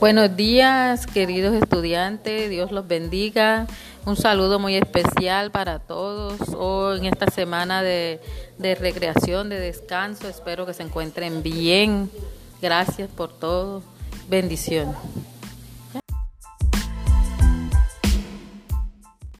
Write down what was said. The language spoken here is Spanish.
Buenos días, queridos estudiantes, Dios los bendiga. Un saludo muy especial para todos hoy en esta semana de, de recreación, de descanso. Espero que se encuentren bien. Gracias por todo. Bendición.